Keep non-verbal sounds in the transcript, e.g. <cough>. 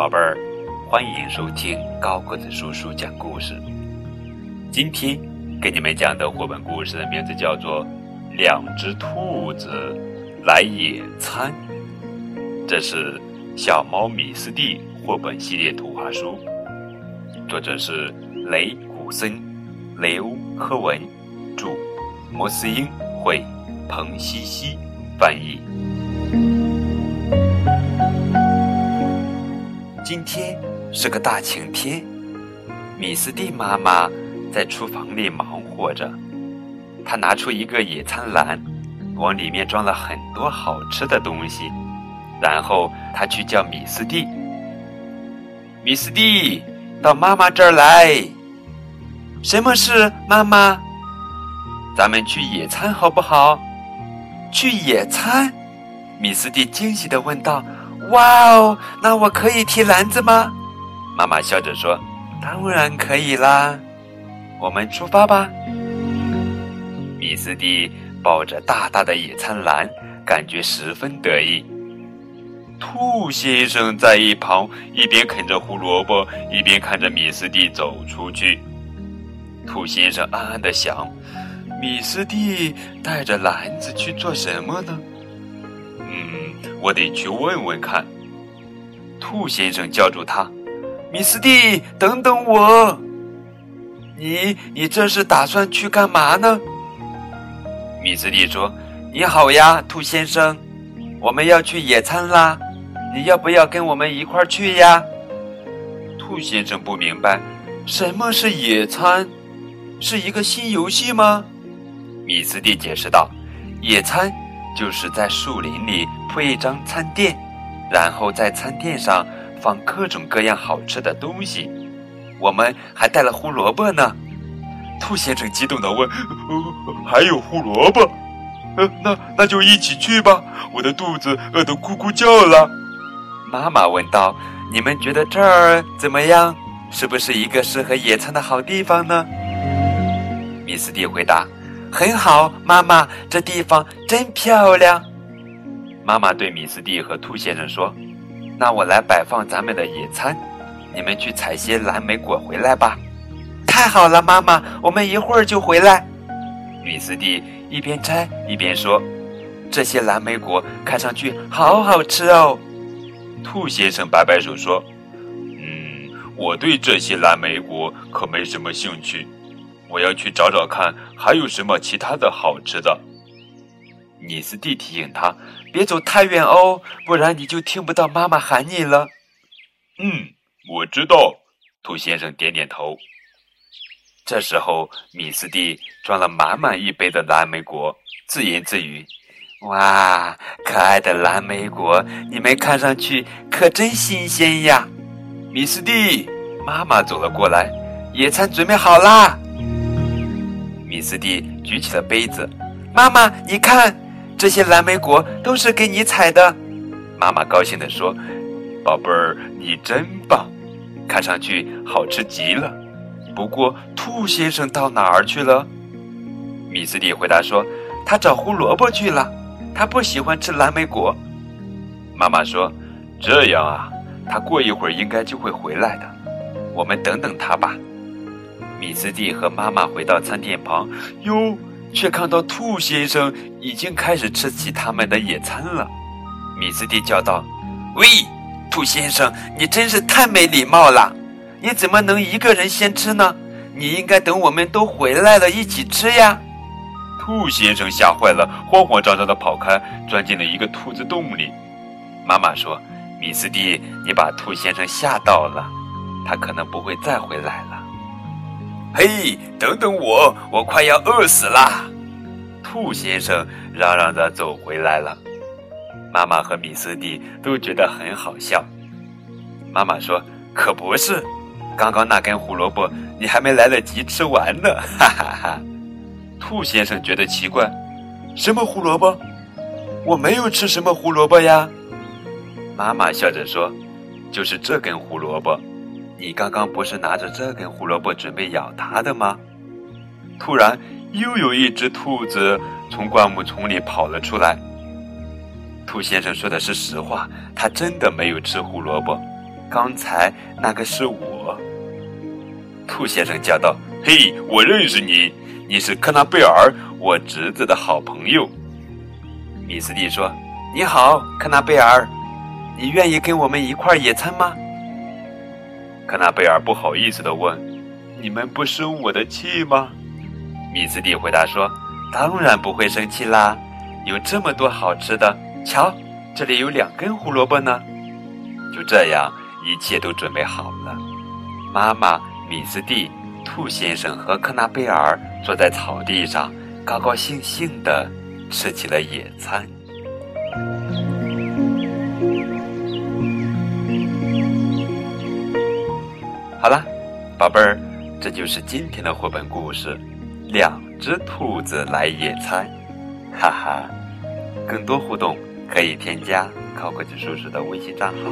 宝贝儿，欢迎收听高个子叔叔讲故事。今天给你们讲的绘本故事的名字叫做《两只兔子来野餐》，这是小猫米斯蒂绘本系列图画书，作者是雷古森、雷欧科文，著，摩斯英绘，彭西西翻译。今天是个大晴天，米斯蒂妈妈在厨房里忙活着。她拿出一个野餐篮，往里面装了很多好吃的东西。然后她去叫米斯蒂：“米斯蒂，到妈妈这儿来。”“什么事，妈妈？”“咱们去野餐好不好？”“去野餐？”米斯蒂惊喜地问道。哇哦，那我可以提篮子吗？妈妈笑着说：“当然可以啦，我们出发吧。”米斯蒂抱着大大的野餐篮，感觉十分得意。兔先生在一旁一边啃着胡萝卜，一边看着米斯蒂走出去。兔先生暗暗的想：“米斯蒂带着篮子去做什么呢？”嗯我得去问问看。兔先生叫住他：“米斯蒂，等等我！你你这是打算去干嘛呢？”米斯蒂说：“你好呀，兔先生，我们要去野餐啦，你要不要跟我们一块儿去呀？”兔先生不明白，什么是野餐？是一个新游戏吗？米斯蒂解释道：“野餐。”就是在树林里铺一张餐垫，然后在餐垫上放各种各样好吃的东西。我们还带了胡萝卜呢。兔先生激动地问：“还有胡萝卜？呃，那那就一起去吧！我的肚子饿得咕咕叫了。”妈妈问道：“你们觉得这儿怎么样？是不是一个适合野餐的好地方呢？”米斯蒂回答。很好，妈妈，这地方真漂亮。妈妈对米斯蒂和兔先生说：“那我来摆放咱们的野餐，你们去采些蓝莓果回来吧。”太好了，妈妈，我们一会儿就回来。米斯蒂一边摘一边说：“这些蓝莓果看上去好好吃哦。”兔先生摆摆手说：“嗯，我对这些蓝莓果可没什么兴趣。”我要去找找看，还有什么其他的好吃的。米斯蒂提醒他：“别走太远哦，不然你就听不到妈妈喊你了。”嗯，我知道。兔先生点点头。这时候，米斯蒂装了满满一杯的蓝莓果，自言自语：“哇，可爱的蓝莓果，你们看上去可真新鲜呀！”米斯蒂，妈妈走了过来：“野餐准备好啦！”米斯蒂举起了杯子，妈妈，你看，这些蓝莓果都是给你采的。妈妈高兴地说：“宝贝儿，你真棒，看上去好吃极了。”不过，兔先生到哪儿去了？米斯蒂回答说：“他找胡萝卜去了，他不喜欢吃蓝莓果。”妈妈说：“这样啊，他过一会儿应该就会回来的，我们等等他吧。”米斯蒂和妈妈回到餐店旁，哟，却看到兔先生已经开始吃起他们的野餐了。米斯蒂叫道：“喂，兔先生，你真是太没礼貌了！你怎么能一个人先吃呢？你应该等我们都回来了一起吃呀！”兔先生吓坏了，慌慌张张地跑开，钻进了一个兔子洞里。妈妈说：“米斯蒂，你把兔先生吓到了，他可能不会再回来了。”嘿，等等我，我快要饿死啦！兔先生嚷嚷着走回来了。妈妈和米斯蒂都觉得很好笑。妈妈说：“可不是，刚刚那根胡萝卜你还没来得及吃完呢！” <laughs> 哈哈哈。兔先生觉得奇怪：“什么胡萝卜？我没有吃什么胡萝卜呀。”妈妈笑着说：“就是这根胡萝卜。”你刚刚不是拿着这根胡萝卜准备咬它的吗？突然，又有一只兔子从灌木丛里跑了出来。兔先生说的是实话，他真的没有吃胡萝卜。刚才那个是我。”兔先生叫道：“嘿，我认识你，你是科纳贝尔，我侄子的好朋友。”米斯蒂说：“你好，科纳贝尔，你愿意跟我们一块儿野餐吗？”科纳贝尔不好意思的问：“你们不生我的气吗？”米斯蒂回答说：“当然不会生气啦，有这么多好吃的，瞧，这里有两根胡萝卜呢。”就这样，一切都准备好了。妈妈。米斯蒂、兔先生和科纳贝尔坐在草地上，高高兴兴地吃起了野餐。好了，宝贝儿，这就是今天的绘本故事《两只兔子来野餐》。哈哈，更多互动可以添加高科技叔叔的微信账号。